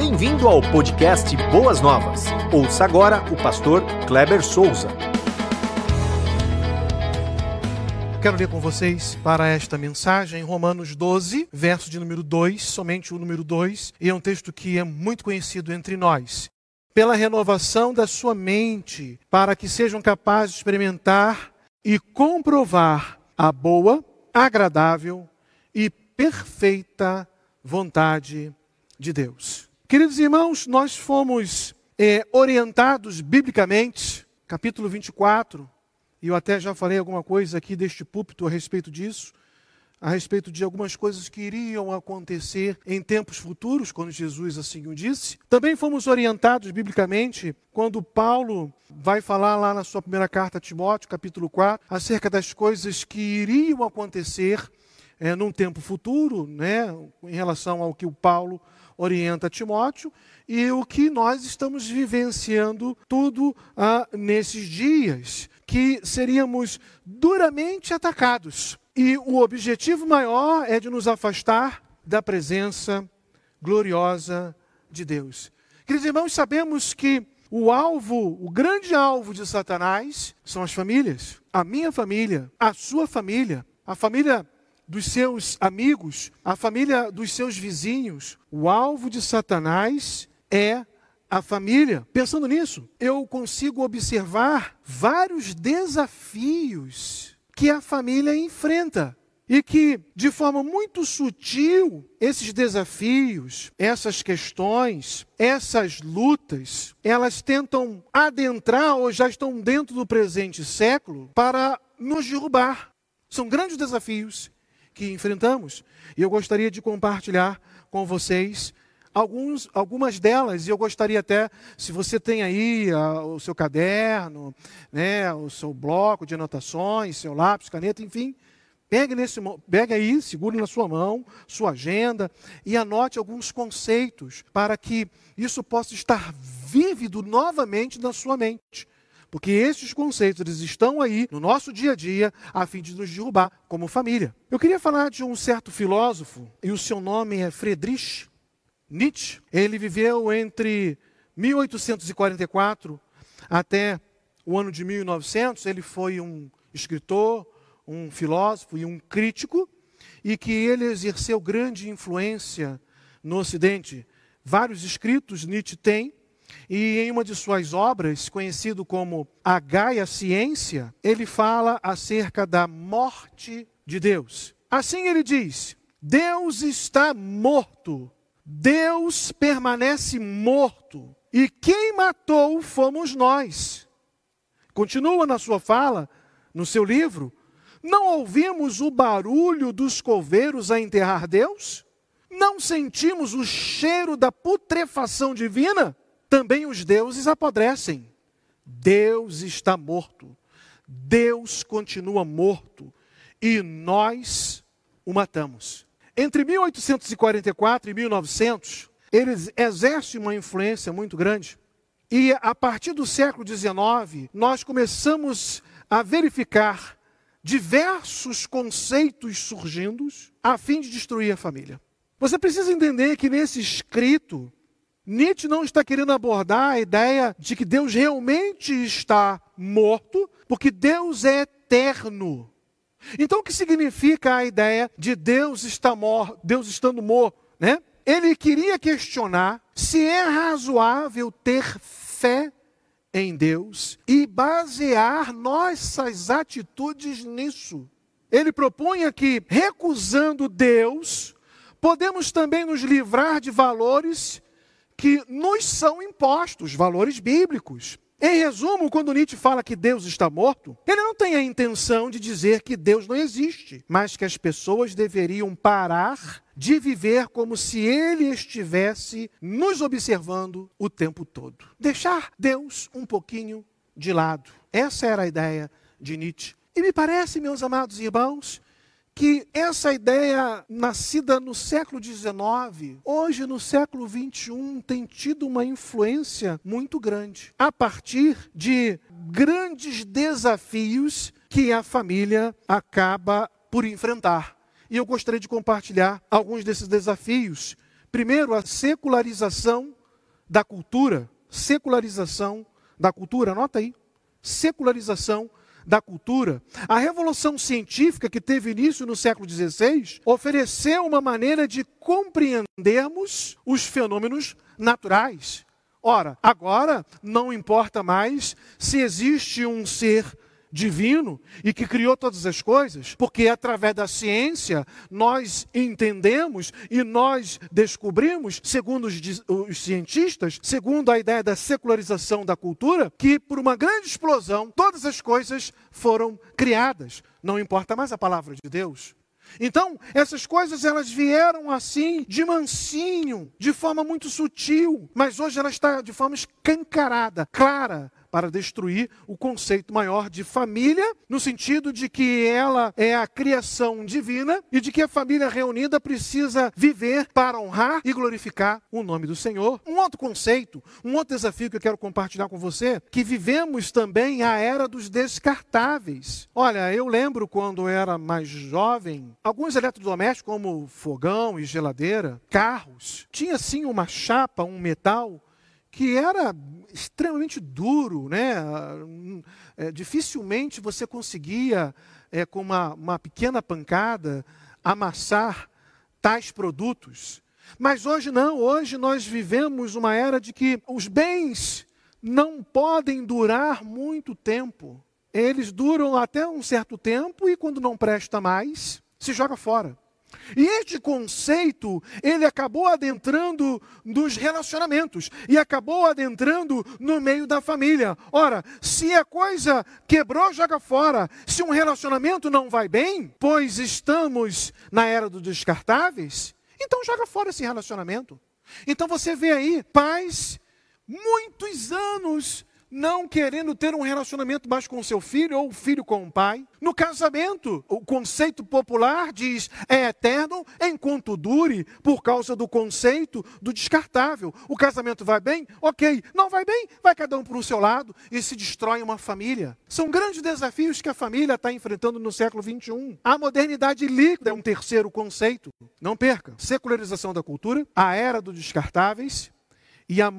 Bem-vindo ao podcast Boas Novas. Ouça agora o pastor Kleber Souza. Quero ler com vocês para esta mensagem Romanos 12, verso de número 2, somente o número 2, e é um texto que é muito conhecido entre nós. Pela renovação da sua mente, para que sejam capazes de experimentar e comprovar a boa, agradável e perfeita vontade de Deus. Queridos irmãos, nós fomos é, orientados biblicamente, capítulo 24, e eu até já falei alguma coisa aqui deste púlpito a respeito disso, a respeito de algumas coisas que iriam acontecer em tempos futuros, quando Jesus assim o disse. Também fomos orientados biblicamente quando Paulo vai falar lá na sua primeira carta a Timóteo, capítulo 4, acerca das coisas que iriam acontecer é, num tempo futuro, né, em relação ao que o Paulo orienta Timóteo e o que nós estamos vivenciando tudo ah, nesses dias, que seríamos duramente atacados. E o objetivo maior é de nos afastar da presença gloriosa de Deus. Queridos irmãos, sabemos que o alvo, o grande alvo de Satanás são as famílias. A minha família, a sua família, a família dos seus amigos, a família dos seus vizinhos. O alvo de Satanás é a família. Pensando nisso, eu consigo observar vários desafios que a família enfrenta. E que, de forma muito sutil, esses desafios, essas questões, essas lutas, elas tentam adentrar ou já estão dentro do presente século para nos derrubar. São grandes desafios que enfrentamos. E eu gostaria de compartilhar com vocês alguns, algumas delas, e eu gostaria até, se você tem aí a, o seu caderno, né, o seu bloco de anotações, seu lápis, caneta, enfim, pegue, nesse, pegue aí, segure na sua mão, sua agenda, e anote alguns conceitos para que isso possa estar vívido novamente na sua mente. Porque esses conceitos eles estão aí no nosso dia a dia a fim de nos derrubar como família. Eu queria falar de um certo filósofo, e o seu nome é Friedrich Nietzsche. Ele viveu entre 1844 até o ano de 1900. Ele foi um escritor, um filósofo e um crítico, e que ele exerceu grande influência no Ocidente. Vários escritos Nietzsche tem, e em uma de suas obras, conhecido como A Gaia Ciência, ele fala acerca da morte de Deus. Assim ele diz: Deus está morto, Deus permanece morto, e quem matou fomos nós. Continua na sua fala, no seu livro, não ouvimos o barulho dos coveiros a enterrar Deus? Não sentimos o cheiro da putrefação divina? Também os deuses apodrecem. Deus está morto. Deus continua morto. E nós o matamos. Entre 1844 e 1900, ele exerce uma influência muito grande. E a partir do século XIX, nós começamos a verificar diversos conceitos surgindo a fim de destruir a família. Você precisa entender que nesse escrito Nietzsche não está querendo abordar a ideia de que Deus realmente está morto, porque Deus é eterno. Então, o que significa a ideia de Deus está morto, Deus estando morto, né? Ele queria questionar se é razoável ter fé em Deus e basear nossas atitudes nisso. Ele propunha que, recusando Deus, podemos também nos livrar de valores que nos são impostos, valores bíblicos. Em resumo, quando Nietzsche fala que Deus está morto, ele não tem a intenção de dizer que Deus não existe, mas que as pessoas deveriam parar de viver como se ele estivesse nos observando o tempo todo. Deixar Deus um pouquinho de lado. Essa era a ideia de Nietzsche. E me parece, meus amados irmãos, que essa ideia, nascida no século XIX, hoje no século XXI, tem tido uma influência muito grande, a partir de grandes desafios que a família acaba por enfrentar. E eu gostaria de compartilhar alguns desses desafios Primeiro, a secularização da cultura. Secularização da cultura, anota aí. Secularização da cultura. A revolução científica que teve início no século XVI ofereceu uma maneira de compreendermos os fenômenos naturais. Ora, agora não importa mais se existe um ser divino e que criou todas as coisas, porque através da ciência nós entendemos e nós descobrimos, segundo os, os, cientistas, segundo a ideia da secularização da cultura, que por uma grande explosão todas as coisas foram criadas. Não importa mais a palavra de Deus. Então, essas coisas elas vieram assim, de mansinho, de forma muito sutil, mas hoje ela está de forma escancarada, clara, para destruir o conceito maior de família, no sentido de que ela é a criação divina e de que a família reunida precisa viver para honrar e glorificar o nome do Senhor. Um outro conceito, um outro desafio que eu quero compartilhar com você, que vivemos também a era dos descartáveis. Olha, eu lembro quando era mais jovem, alguns eletrodomésticos como fogão e geladeira, carros, tinha sim uma chapa, um metal que era extremamente duro, né? É, dificilmente você conseguia, é, com uma, uma pequena pancada, amassar tais produtos. Mas hoje não, hoje nós vivemos uma era de que os bens não podem durar muito tempo. Eles duram até um certo tempo e quando não presta mais, se joga fora. E este conceito, ele acabou adentrando nos relacionamentos e acabou adentrando no meio da família. Ora, se a coisa quebrou, joga fora. Se um relacionamento não vai bem, pois estamos na era dos descartáveis, então joga fora esse relacionamento. Então você vê aí pais muitos anos não querendo ter um relacionamento mais com seu filho ou o filho com o pai. No casamento, o conceito popular diz é eterno enquanto dure, por causa do conceito do descartável. O casamento vai bem? Ok. Não vai bem? Vai cada um para o seu lado e se destrói uma família. São grandes desafios que a família está enfrentando no século 21. A modernidade líquida é um terceiro conceito. Não perca. Secularização da cultura, a era dos descartáveis e a,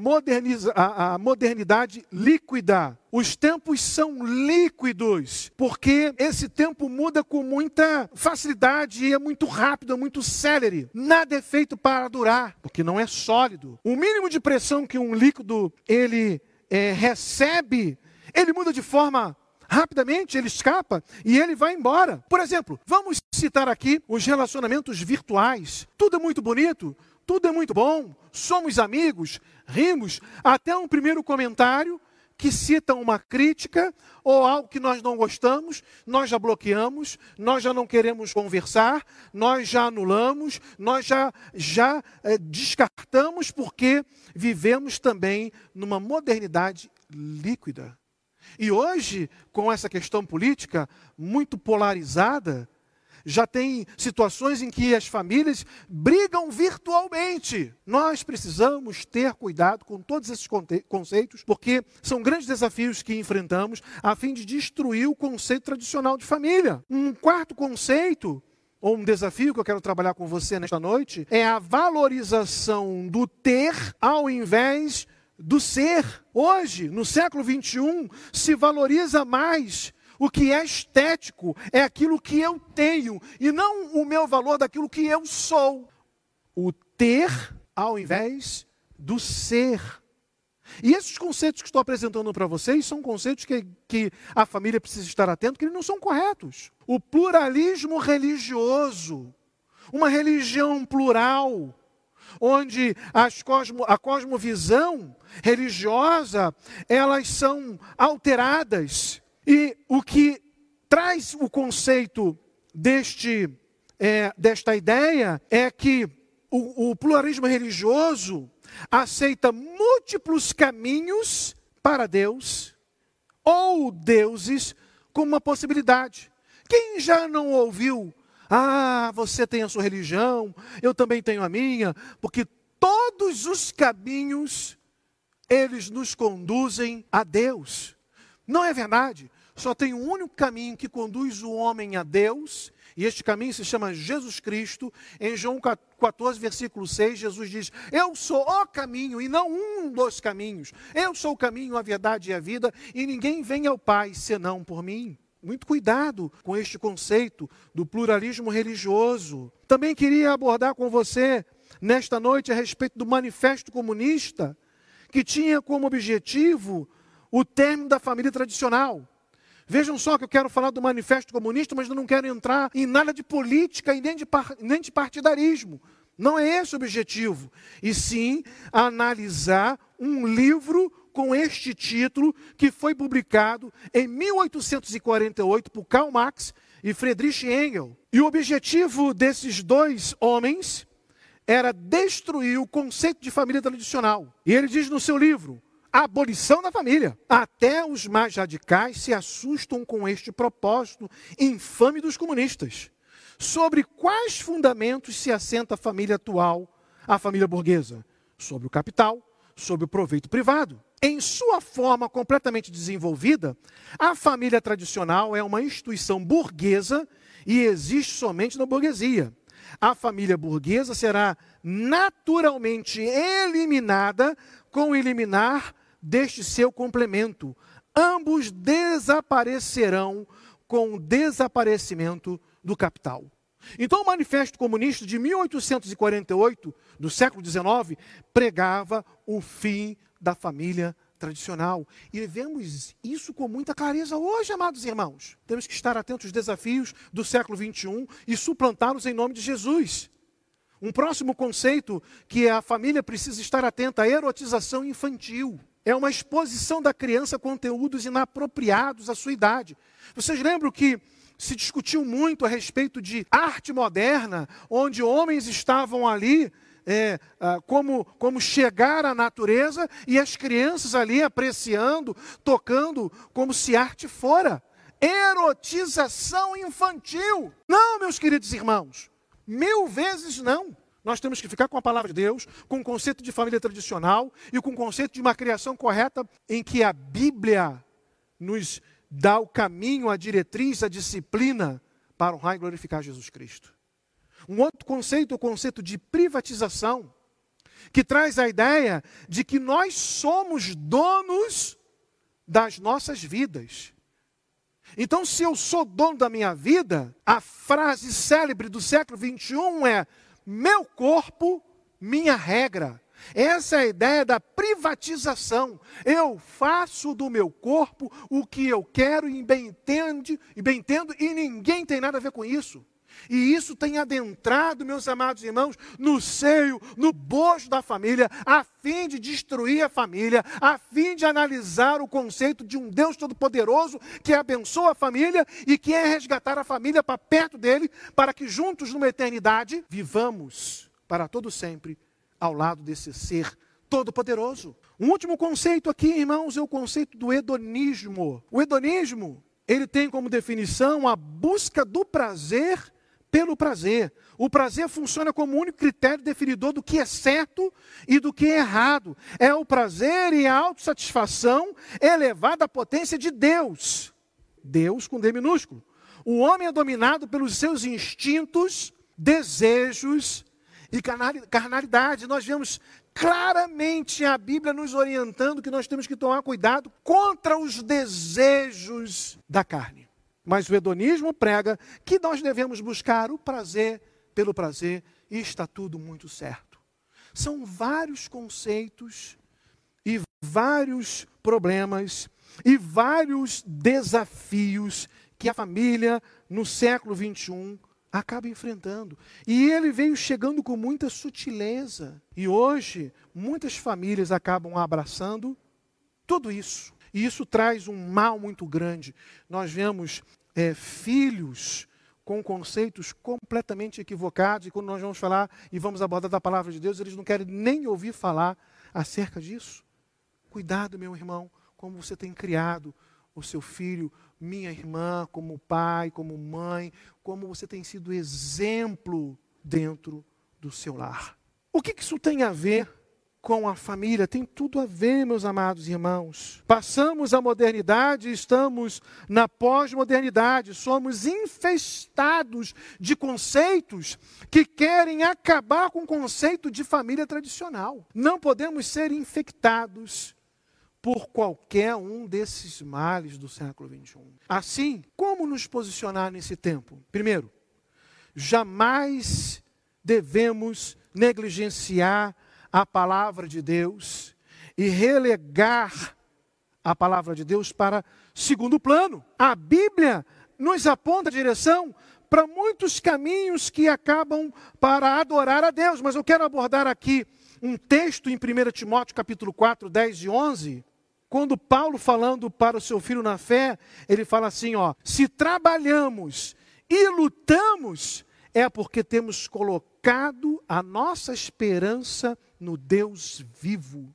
a, a modernidade líquida. Os tempos são líquidos, porque esse tempo muda com muita facilidade e é muito rápido, é muito célere. Nada é feito para durar, porque não é sólido. O mínimo de pressão que um líquido ele é, recebe, ele muda de forma rapidamente, ele escapa e ele vai embora. Por exemplo, vamos citar aqui os relacionamentos virtuais. Tudo é muito bonito, tudo é muito bom, somos amigos, rimos, até um primeiro comentário que cita uma crítica ou algo que nós não gostamos, nós já bloqueamos, nós já não queremos conversar, nós já anulamos, nós já, já é, descartamos porque vivemos também numa modernidade líquida. E hoje, com essa questão política muito polarizada, já tem situações em que as famílias brigam virtualmente. Nós precisamos ter cuidado com todos esses conceitos, porque são grandes desafios que enfrentamos a fim de destruir o conceito tradicional de família. Um quarto conceito ou um desafio que eu quero trabalhar com você nesta noite é a valorização do ter ao invés do ser. Hoje, no século 21, se valoriza mais o que é estético é aquilo que eu tenho e não o meu valor daquilo que eu sou. O ter ao invés do ser. E esses conceitos que estou apresentando para vocês são conceitos que, que a família precisa estar atento, que eles não são corretos. O pluralismo religioso, uma religião plural, onde cosmo, a cosmovisão religiosa, elas são alteradas e o que traz o conceito deste, é, desta ideia é que o, o pluralismo religioso aceita múltiplos caminhos para Deus ou deuses como uma possibilidade. Quem já não ouviu, ah, você tem a sua religião, eu também tenho a minha, porque todos os caminhos eles nos conduzem a Deus. Não é verdade? Só tem um único caminho que conduz o homem a Deus, E este caminho se chama Jesus Cristo. Em João 14, versículo 6, Jesus diz: Eu sou o caminho e não um dos caminhos. Eu sou o caminho, a verdade e a vida, e ninguém vem ao Pai senão por mim. Muito cuidado com este conceito do pluralismo religioso. Também queria abordar com você nesta noite a respeito do Manifesto Comunista, que tinha como objetivo o término da família tradicional. Vejam só que eu quero falar do Manifesto Comunista, mas eu não quero entrar em nada de política e nem de, nem de partidarismo. Não é esse o objetivo. E sim analisar um livro com este título que foi publicado em 1848 por Karl Marx e Friedrich Engels. E o objetivo desses dois homens era destruir o conceito de família tradicional. E ele diz no seu livro: abolição da família. Até os mais radicais se assustam com este propósito infame dos comunistas. Sobre quais fundamentos se assenta a família atual, a família burguesa? Sobre o capital, sobre o proveito privado. Em sua forma completamente desenvolvida, a família tradicional é uma instituição burguesa e existe somente na burguesia. A família burguesa será naturalmente eliminada com eliminar deste seu complemento. Ambos desaparecerão com o desaparecimento do capital. Então, o Manifesto Comunista de 1848, do século XIX, pregava o fim da família tradicional. E vemos isso com muita clareza hoje, amados irmãos. Temos que estar atentos aos desafios do século XXI e suplantá-los em nome de Jesus. Um próximo conceito que a família precisa estar atenta à erotização infantil. É uma exposição da criança a conteúdos inapropriados à sua idade. Vocês lembram que se discutiu muito a respeito de arte moderna, onde homens estavam ali é, ah, como, como chegar à natureza e as crianças ali apreciando, tocando, como se arte fora. Erotização infantil. Não, meus queridos irmãos, mil vezes não. Nós temos que ficar com a palavra de Deus, com o conceito de família tradicional e com o conceito de uma criação correta em que a Bíblia nos dá o caminho, a diretriz, a disciplina para honrar e glorificar Jesus Cristo. Um outro conceito é o conceito de privatização, que traz a ideia de que nós somos donos das nossas vidas. Então, se eu sou dono da minha vida, a frase célebre do século 21 é: meu corpo, minha regra. Essa é a ideia da privatização. Eu faço do meu corpo o que eu quero e bem entendo, e bem entendo, e ninguém tem nada a ver com isso. E isso tem adentrado, meus amados irmãos, no seio, no bojo da família, a fim de destruir a família, a fim de analisar o conceito de um Deus Todo-Poderoso que abençoa a família e quer resgatar a família para perto dele, para que juntos, numa eternidade, vivamos para todo sempre ao lado desse ser todo-poderoso. Um último conceito aqui, irmãos, é o conceito do hedonismo. O hedonismo, ele tem como definição a busca do prazer pelo prazer. O prazer funciona como único critério definidor do que é certo e do que é errado. É o prazer e a autossatisfação elevada à potência de Deus. Deus com D minúsculo. O homem é dominado pelos seus instintos, desejos e carnalidade. Nós vemos claramente a Bíblia nos orientando que nós temos que tomar cuidado contra os desejos da carne. Mas o hedonismo prega que nós devemos buscar o prazer pelo prazer e está tudo muito certo. São vários conceitos e vários problemas e vários desafios que a família no século 21 acaba enfrentando. E ele veio chegando com muita sutileza. E hoje, muitas famílias acabam abraçando tudo isso. E isso traz um mal muito grande. Nós vemos é, filhos com conceitos completamente equivocados, e quando nós vamos falar e vamos abordar da palavra de Deus, eles não querem nem ouvir falar acerca disso. Cuidado, meu irmão, como você tem criado o seu filho, minha irmã, como pai, como mãe, como você tem sido exemplo dentro do seu lar. O que isso tem a ver com a família, tem tudo a ver, meus amados irmãos. Passamos a modernidade estamos na pós-modernidade, somos infestados de conceitos que querem acabar com o conceito de família tradicional. Não podemos ser infectados por qualquer um desses males do século XXI. Assim, como nos posicionar nesse tempo? Primeiro, jamais devemos negligenciar a palavra de Deus e relegar a palavra de Deus para segundo plano. A Bíblia nos aponta a direção para muitos caminhos que acabam para adorar a Deus, mas eu quero abordar aqui um texto em 1 Timóteo capítulo 4, 10 e 11, quando Paulo falando para o seu filho na fé, ele fala assim, ó: "Se trabalhamos e lutamos, é porque temos colocado a nossa esperança no Deus vivo,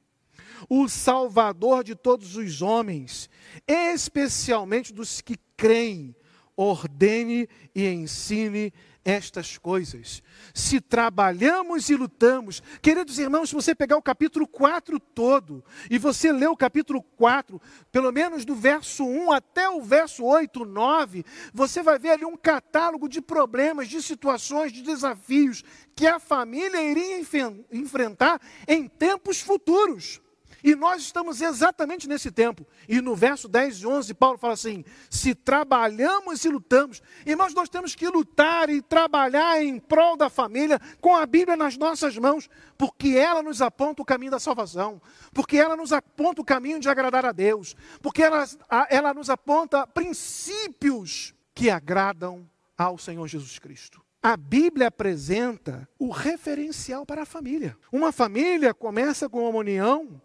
o Salvador de todos os homens, especialmente dos que creem. Ordene e ensine estas coisas. Se trabalhamos e lutamos, queridos irmãos, se você pegar o capítulo 4 todo, e você ler o capítulo 4, pelo menos do verso 1 até o verso 8, 9, você vai ver ali um catálogo de problemas, de situações, de desafios que a família iria enfrentar em tempos futuros. E nós estamos exatamente nesse tempo. E no verso 10 e 11, Paulo fala assim: se trabalhamos e lutamos, irmãos, nós temos que lutar e trabalhar em prol da família com a Bíblia nas nossas mãos, porque ela nos aponta o caminho da salvação, porque ela nos aponta o caminho de agradar a Deus, porque ela, ela nos aponta princípios que agradam ao Senhor Jesus Cristo. A Bíblia apresenta o referencial para a família. Uma família começa com uma união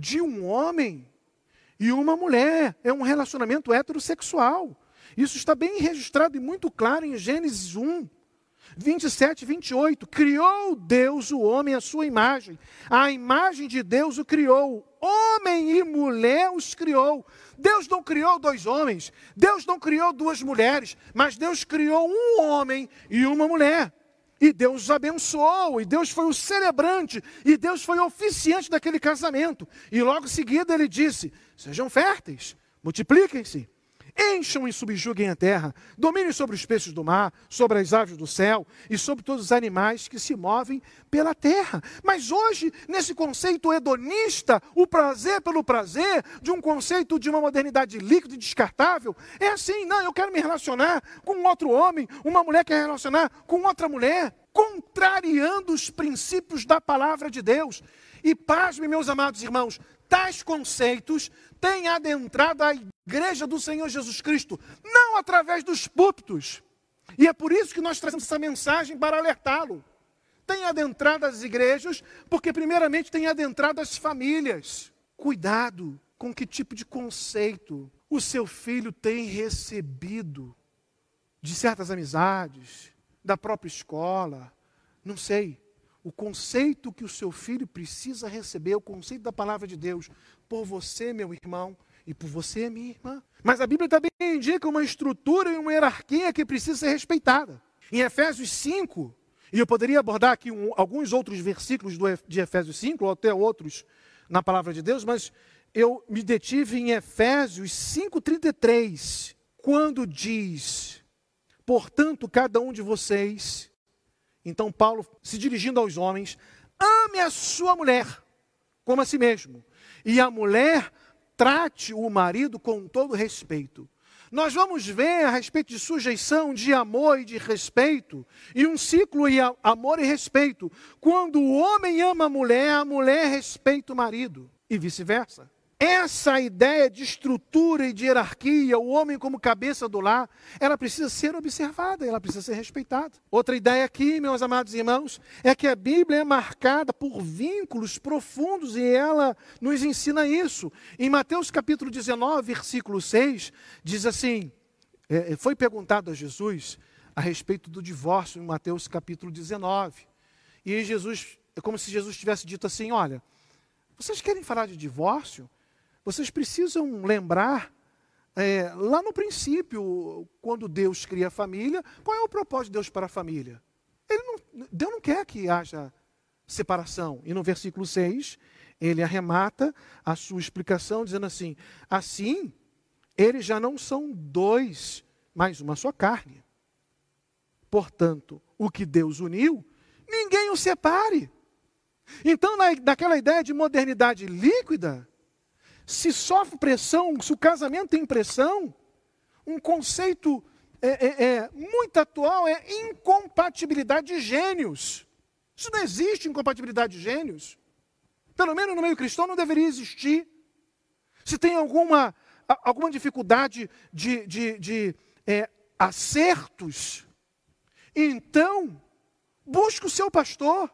de um homem e uma mulher. É um relacionamento heterossexual. Isso está bem registrado e muito claro em Gênesis 1, 27 e 28. Criou Deus o homem à sua imagem. A imagem de Deus o criou. Homem e mulher os criou. Deus não criou dois homens. Deus não criou duas mulheres. Mas Deus criou um homem e uma mulher. E Deus os abençoou, e Deus foi o celebrante, e Deus foi o oficiante daquele casamento. E logo em seguida ele disse: Sejam férteis, multipliquem-se, encham e subjuguem a terra, dominem sobre os peixes do mar, sobre as aves do céu e sobre todos os animais que se movem pela terra. Mas hoje, nesse conceito hedonista, o prazer pelo prazer, de um conceito de uma modernidade líquida e descartável, é assim: não, eu quero me relacionar com outro homem, uma mulher quer relacionar com outra mulher, contrariando os princípios da palavra de Deus. E pasme, meus amados irmãos, tais conceitos têm adentrado a igreja do Senhor Jesus Cristo, não através dos púlpitos. E é por isso que nós trazemos essa mensagem para alertá-lo. Tem adentrado as igrejas, porque primeiramente tem adentrado as famílias. Cuidado com que tipo de conceito o seu filho tem recebido de certas amizades, da própria escola, não sei. O conceito que o seu filho precisa receber, o conceito da palavra de Deus, por você, meu irmão, e por você, minha irmã. Mas a Bíblia também indica uma estrutura e uma hierarquia que precisa ser respeitada. Em Efésios 5, e eu poderia abordar aqui um, alguns outros versículos do, de Efésios 5, ou até outros na palavra de Deus, mas eu me detive em Efésios 5,33, quando diz: Portanto, cada um de vocês, então Paulo se dirigindo aos homens, ame a sua mulher como a si mesmo, e a mulher trate o marido com todo respeito. Nós vamos ver a respeito de sujeição, de amor e de respeito, e um ciclo de amor e respeito. Quando o homem ama a mulher, a mulher respeita o marido, e vice-versa. Essa ideia de estrutura e de hierarquia, o homem como cabeça do lar, ela precisa ser observada, ela precisa ser respeitada. Outra ideia aqui, meus amados irmãos, é que a Bíblia é marcada por vínculos profundos e ela nos ensina isso. Em Mateus capítulo 19, versículo 6, diz assim: é, é, foi perguntado a Jesus a respeito do divórcio em Mateus capítulo 19. E Jesus, é como se Jesus tivesse dito assim: olha, vocês querem falar de divórcio? Vocês precisam lembrar, é, lá no princípio, quando Deus cria a família, qual é o propósito de Deus para a família? Não, Deus não quer que haja separação. E no versículo 6, ele arremata a sua explicação dizendo assim: assim, eles já não são dois, mas uma só carne. Portanto, o que Deus uniu, ninguém o separe. Então, na, naquela ideia de modernidade líquida, se sofre pressão, se o casamento tem pressão, um conceito é, é, é, muito atual é incompatibilidade de gênios. Isso não existe incompatibilidade de gênios. Pelo menos no meio cristão não deveria existir. Se tem alguma, alguma dificuldade de, de, de é, acertos, então busque o seu pastor.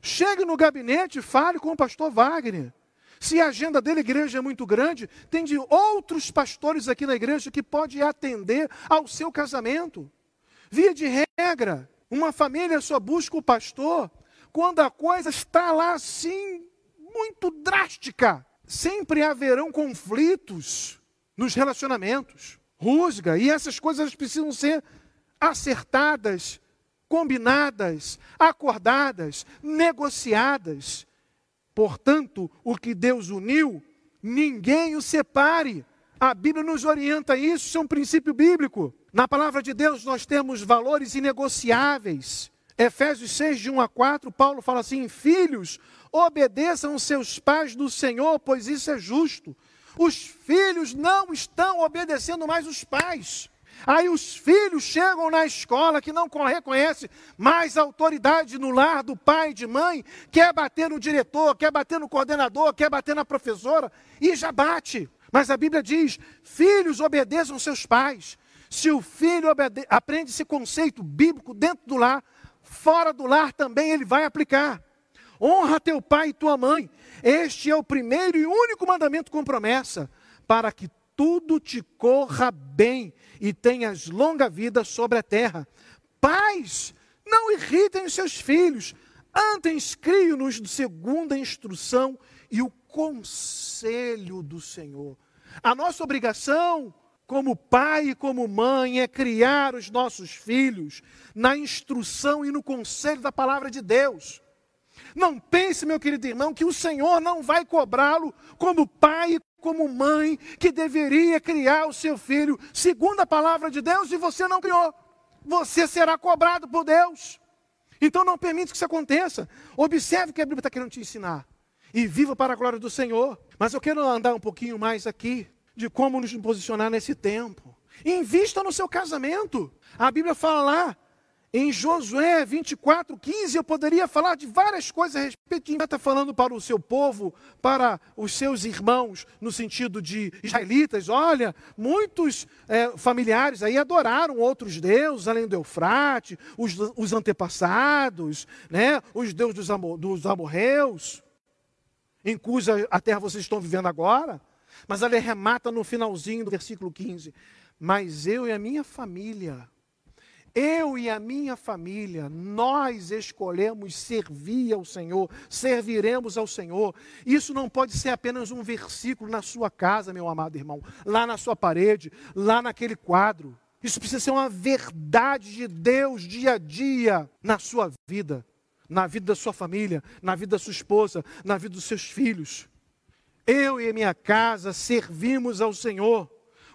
Chegue no gabinete, fale com o pastor Wagner. Se a agenda dele, igreja, é muito grande, tem de outros pastores aqui na igreja que pode atender ao seu casamento. Via de regra, uma família só busca o pastor quando a coisa está lá assim, muito drástica. Sempre haverão conflitos nos relacionamentos, rusga, e essas coisas precisam ser acertadas, combinadas, acordadas, negociadas. Portanto, o que Deus uniu, ninguém o separe. A Bíblia nos orienta isso, isso é um princípio bíblico. Na palavra de Deus nós temos valores inegociáveis. Efésios 6, de 1 a 4, Paulo fala assim: Filhos, obedeçam seus pais do Senhor, pois isso é justo. Os filhos não estão obedecendo mais os pais. Aí os filhos chegam na escola que não reconhece mais autoridade no lar do pai e de mãe, quer bater no diretor, quer bater no coordenador, quer bater na professora, e já bate. Mas a Bíblia diz: filhos obedeçam seus pais. Se o filho aprende esse conceito bíblico dentro do lar, fora do lar também ele vai aplicar. Honra teu pai e tua mãe. Este é o primeiro e único mandamento com promessa, para que tudo te corra bem e tenhas longa vida sobre a terra. Pais, não irritem os seus filhos, antes criam-nos segundo a instrução e o conselho do Senhor. A nossa obrigação como pai e como mãe é criar os nossos filhos na instrução e no conselho da palavra de Deus. Não pense, meu querido irmão, que o Senhor não vai cobrá-lo como pai e como mãe que deveria criar o seu filho segundo a palavra de Deus e você não criou. Você será cobrado por Deus. Então não permita que isso aconteça. Observe o que a Bíblia está querendo te ensinar. E viva para a glória do Senhor. Mas eu quero andar um pouquinho mais aqui de como nos posicionar nesse tempo. Invista no seu casamento. A Bíblia fala lá em Josué 24, 15, eu poderia falar de várias coisas a respeito. Está falando para o seu povo, para os seus irmãos, no sentido de israelitas. Olha, muitos é, familiares aí adoraram outros deuses, além do Eufrate, os, os antepassados, né, os deuses dos, amor, dos amorreus, em cuja a terra vocês estão vivendo agora. Mas ele remata no finalzinho do versículo 15: Mas eu e a minha família eu e a minha família, nós escolhemos servir ao Senhor, serviremos ao Senhor. Isso não pode ser apenas um versículo na sua casa, meu amado irmão, lá na sua parede, lá naquele quadro. Isso precisa ser uma verdade de Deus dia a dia na sua vida, na vida da sua família, na vida da sua esposa, na vida dos seus filhos. Eu e a minha casa servimos ao Senhor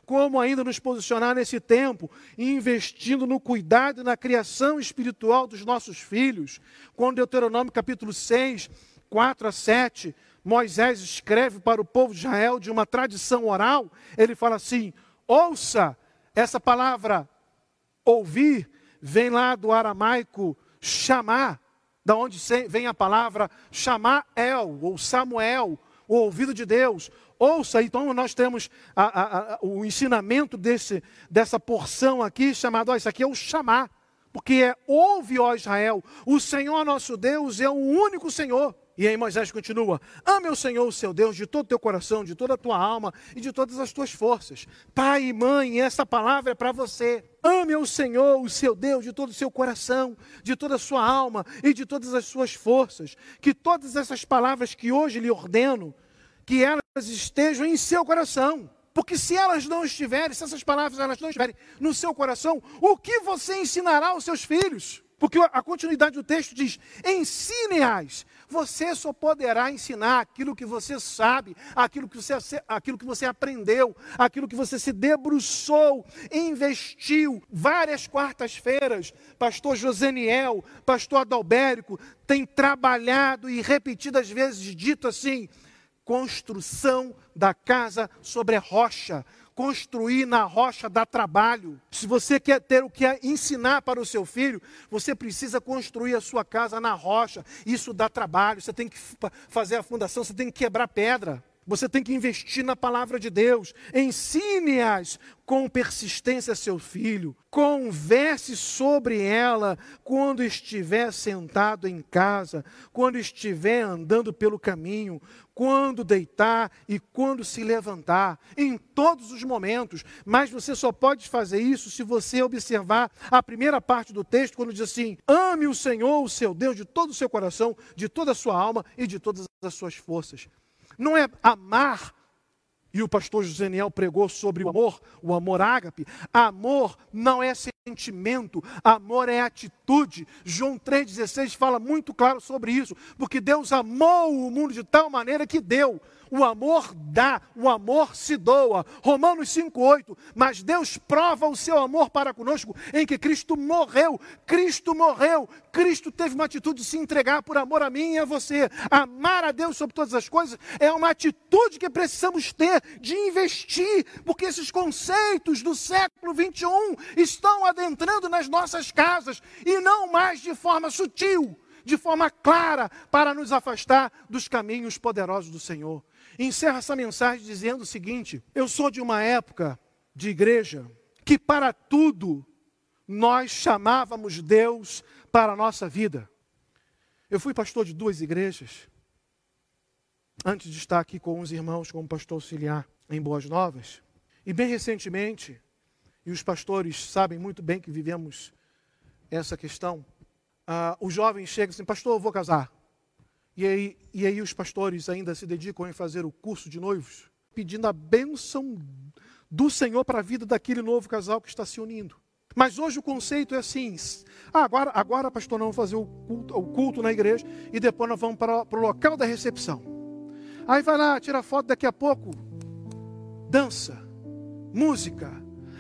como ainda nos posicionar nesse tempo, investindo no cuidado e na criação espiritual dos nossos filhos. Quando Deuteronômio capítulo 6, 4 a 7, Moisés escreve para o povo de Israel de uma tradição oral, ele fala assim: ouça, essa palavra ouvir vem lá do aramaico chamar, da onde vem a palavra chamar El, ou Samuel, o ouvido de Deus. Ouça, então nós temos a, a, a, o ensinamento desse, dessa porção aqui, chamado, ó, isso aqui é o chamar, porque é ouve, ó Israel, o Senhor nosso Deus é o único Senhor. E aí Moisés continua: ame o Senhor, o seu Deus, de todo o teu coração, de toda a tua alma e de todas as tuas forças. Pai e mãe, essa palavra é para você. Ame o Senhor, o seu Deus, de todo o seu coração, de toda a sua alma e de todas as suas forças. Que todas essas palavras que hoje lhe ordeno que elas estejam em seu coração. Porque se elas não estiverem, se essas palavras elas não estiverem no seu coração, o que você ensinará aos seus filhos? Porque a continuidade do texto diz: ensine-as. Você só poderá ensinar aquilo que você sabe, aquilo que você, aquilo que você aprendeu, aquilo que você se debruçou, investiu. Várias quartas-feiras, pastor Joseniel, pastor Adalbérico, tem trabalhado e repetidas vezes dito assim: construção da casa sobre a rocha Construir na rocha dá trabalho. Se você quer ter o que ensinar para o seu filho, você precisa construir a sua casa na rocha. Isso dá trabalho. Você tem que fazer a fundação, você tem que quebrar pedra. Você tem que investir na palavra de Deus. Ensine-as com persistência a seu filho. Converse sobre ela quando estiver sentado em casa, quando estiver andando pelo caminho, quando deitar e quando se levantar, em todos os momentos. Mas você só pode fazer isso se você observar a primeira parte do texto, quando diz assim: ame o Senhor, o seu Deus, de todo o seu coração, de toda a sua alma e de todas as suas forças. Não é amar, e o pastor Joseniel pregou sobre o amor, o amor ágape. Amor não é sentimento, amor é atitude. João 3,16 fala muito claro sobre isso, porque Deus amou o mundo de tal maneira que deu o amor dá, o amor se doa. Romanos 5,8. Mas Deus prova o seu amor para conosco em que Cristo morreu. Cristo morreu. Cristo teve uma atitude de se entregar por amor a mim e a você. Amar a Deus sobre todas as coisas é uma atitude que precisamos ter de investir, porque esses conceitos do século 21 estão adentrando nas nossas casas e não mais de forma sutil de forma clara para nos afastar dos caminhos poderosos do Senhor. Encerra essa mensagem dizendo o seguinte: Eu sou de uma época de igreja que para tudo nós chamávamos Deus para a nossa vida. Eu fui pastor de duas igrejas, antes de estar aqui com uns irmãos como pastor auxiliar em Boas Novas. E bem recentemente, e os pastores sabem muito bem que vivemos essa questão, uh, os jovens chegam assim, pastor, eu vou casar. E aí, e aí os pastores ainda se dedicam em fazer o curso de noivos, pedindo a bênção do Senhor para a vida daquele novo casal que está se unindo. Mas hoje o conceito é assim: ah, agora, agora, pastor, nós vamos fazer o culto, o culto na igreja e depois nós vamos para, para o local da recepção. Aí vai lá, tira foto, daqui a pouco, dança, música.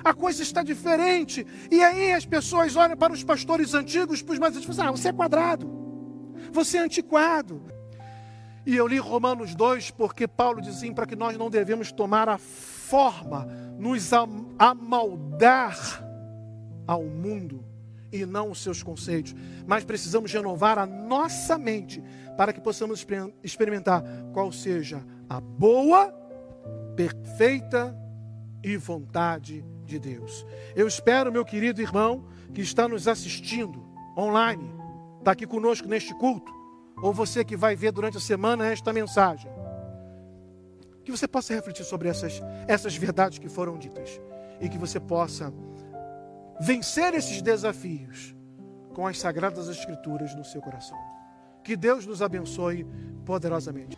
A coisa está diferente. E aí as pessoas olham para os pastores antigos, para os mais antigos ah, você é quadrado você é antiquado. E eu li Romanos 2 porque Paulo dizia assim, para que nós não devemos tomar a forma, nos amaldar ao mundo e não os seus conceitos, mas precisamos renovar a nossa mente para que possamos experimentar qual seja a boa, perfeita e vontade de Deus. Eu espero, meu querido irmão, que está nos assistindo online, está aqui conosco neste culto, ou você que vai ver durante a semana esta mensagem, que você possa refletir sobre essas, essas verdades que foram ditas e que você possa vencer esses desafios com as sagradas escrituras no seu coração. Que Deus nos abençoe poderosamente.